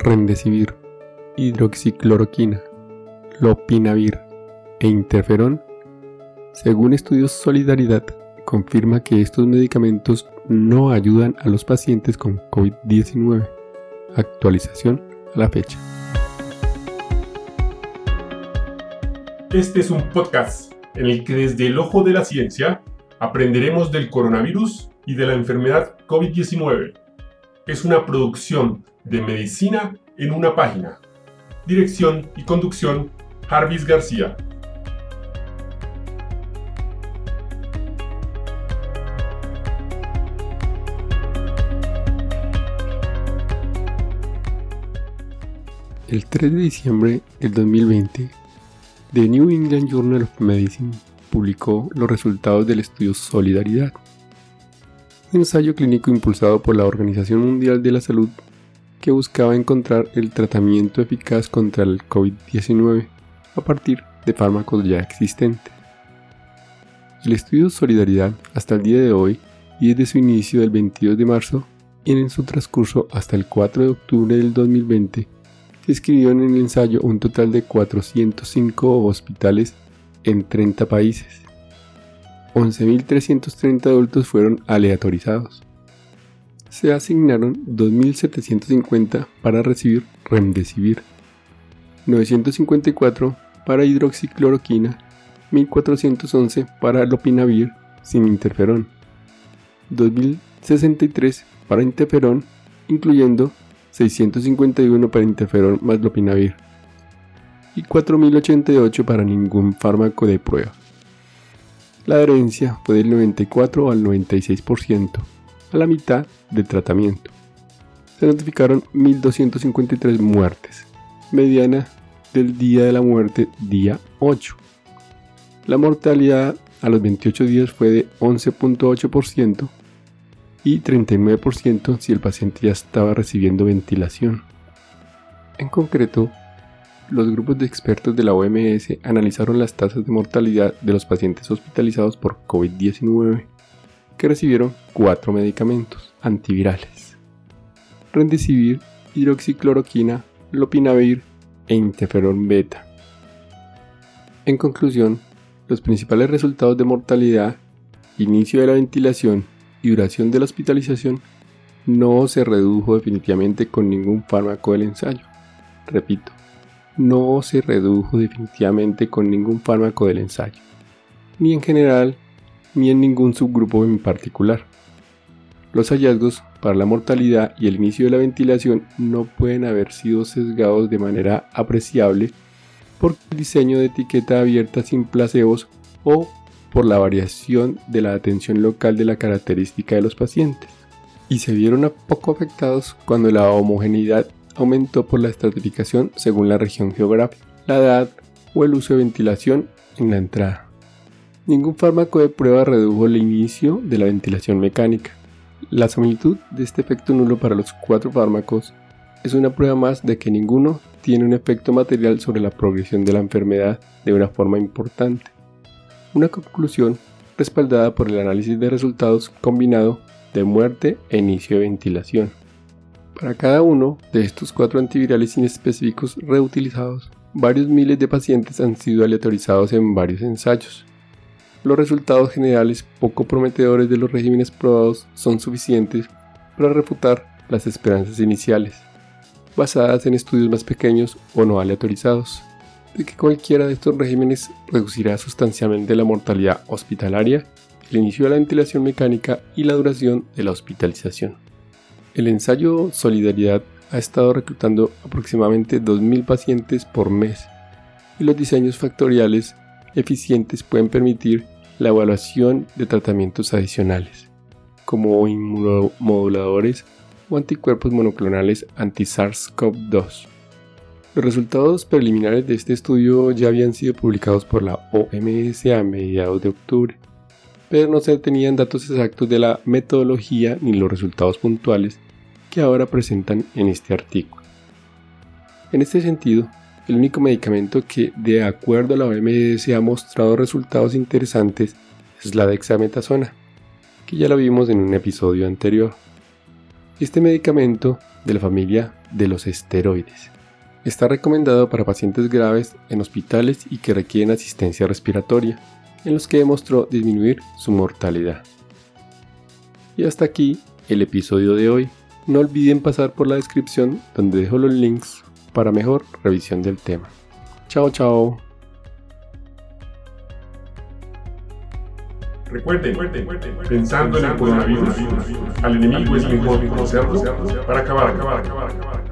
remdesivir, hidroxicloroquina, lopinavir e interferón, según estudios Solidaridad, confirma que estos medicamentos no ayudan a los pacientes con COVID-19. Actualización a la fecha. Este es un podcast en el que desde el ojo de la ciencia aprenderemos del coronavirus y de la enfermedad COVID-19. Es una producción de medicina en una página. Dirección y conducción, Jarvis García. El 3 de diciembre del 2020, The New England Journal of Medicine publicó los resultados del estudio Solidaridad, ensayo clínico impulsado por la Organización Mundial de la Salud que buscaba encontrar el tratamiento eficaz contra el COVID-19 a partir de fármacos ya existentes. El estudio Solidaridad hasta el día de hoy y desde su inicio del 22 de marzo y en su transcurso hasta el 4 de octubre del 2020 se escribió en el ensayo un total de 405 hospitales en 30 países. 11.330 adultos fueron aleatorizados. Se asignaron 2.750 para recibir remdesivir, 954 para hidroxicloroquina, 1.411 para lopinavir sin interferón, 2.063 para interferón, incluyendo 651 para interferón más lopinavir y 4088 para ningún fármaco de prueba. La adherencia fue del 94 al 96%, a la mitad del tratamiento. Se notificaron 1.253 muertes, mediana del día de la muerte día 8. La mortalidad a los 28 días fue de 11.8% y 39% si el paciente ya estaba recibiendo ventilación. En concreto, los grupos de expertos de la OMS analizaron las tasas de mortalidad de los pacientes hospitalizados por COVID-19 que recibieron cuatro medicamentos antivirales: Rendicivir, hidroxicloroquina, lopinavir e interferón beta. En conclusión, los principales resultados de mortalidad, inicio de la ventilación y duración de la hospitalización no se redujo definitivamente con ningún fármaco del ensayo. Repito, no se redujo definitivamente con ningún fármaco del ensayo, ni en general, ni en ningún subgrupo en particular. Los hallazgos para la mortalidad y el inicio de la ventilación no pueden haber sido sesgados de manera apreciable por el diseño de etiqueta abierta sin placebos o por la variación de la atención local de la característica de los pacientes, y se vieron poco afectados cuando la homogeneidad aumentó por la estratificación según la región geográfica, la edad o el uso de ventilación en la entrada. Ningún fármaco de prueba redujo el inicio de la ventilación mecánica. La similitud de este efecto nulo para los cuatro fármacos es una prueba más de que ninguno tiene un efecto material sobre la progresión de la enfermedad de una forma importante una conclusión respaldada por el análisis de resultados combinado de muerte e inicio de ventilación. Para cada uno de estos cuatro antivirales inespecíficos reutilizados, varios miles de pacientes han sido aleatorizados en varios ensayos. Los resultados generales poco prometedores de los regímenes probados son suficientes para refutar las esperanzas iniciales, basadas en estudios más pequeños o no aleatorizados de que cualquiera de estos regímenes reducirá sustancialmente la mortalidad hospitalaria, el inicio de la ventilación mecánica y la duración de la hospitalización. El ensayo Solidaridad ha estado reclutando aproximadamente 2.000 pacientes por mes y los diseños factoriales eficientes pueden permitir la evaluación de tratamientos adicionales, como inmunomoduladores o anticuerpos monoclonales anti-SARS-CoV-2 los resultados preliminares de este estudio ya habían sido publicados por la OMS a mediados de octubre, pero no se tenían datos exactos de la metodología ni los resultados puntuales que ahora presentan en este artículo. En este sentido, el único medicamento que, de acuerdo a la OMS, ha mostrado resultados interesantes es la dexametasona, que ya la vimos en un episodio anterior. Este medicamento de la familia de los esteroides está recomendado para pacientes graves en hospitales y que requieren asistencia respiratoria, en los que demostró disminuir su mortalidad. Y hasta aquí el episodio de hoy. No olviden pasar por la descripción donde dejo los links para mejor revisión del tema. Chao, chao. Recuerden, pensando en el coronavirus, al enemigo es mejor conocerlo para acabar, acabar, acabar, acabar.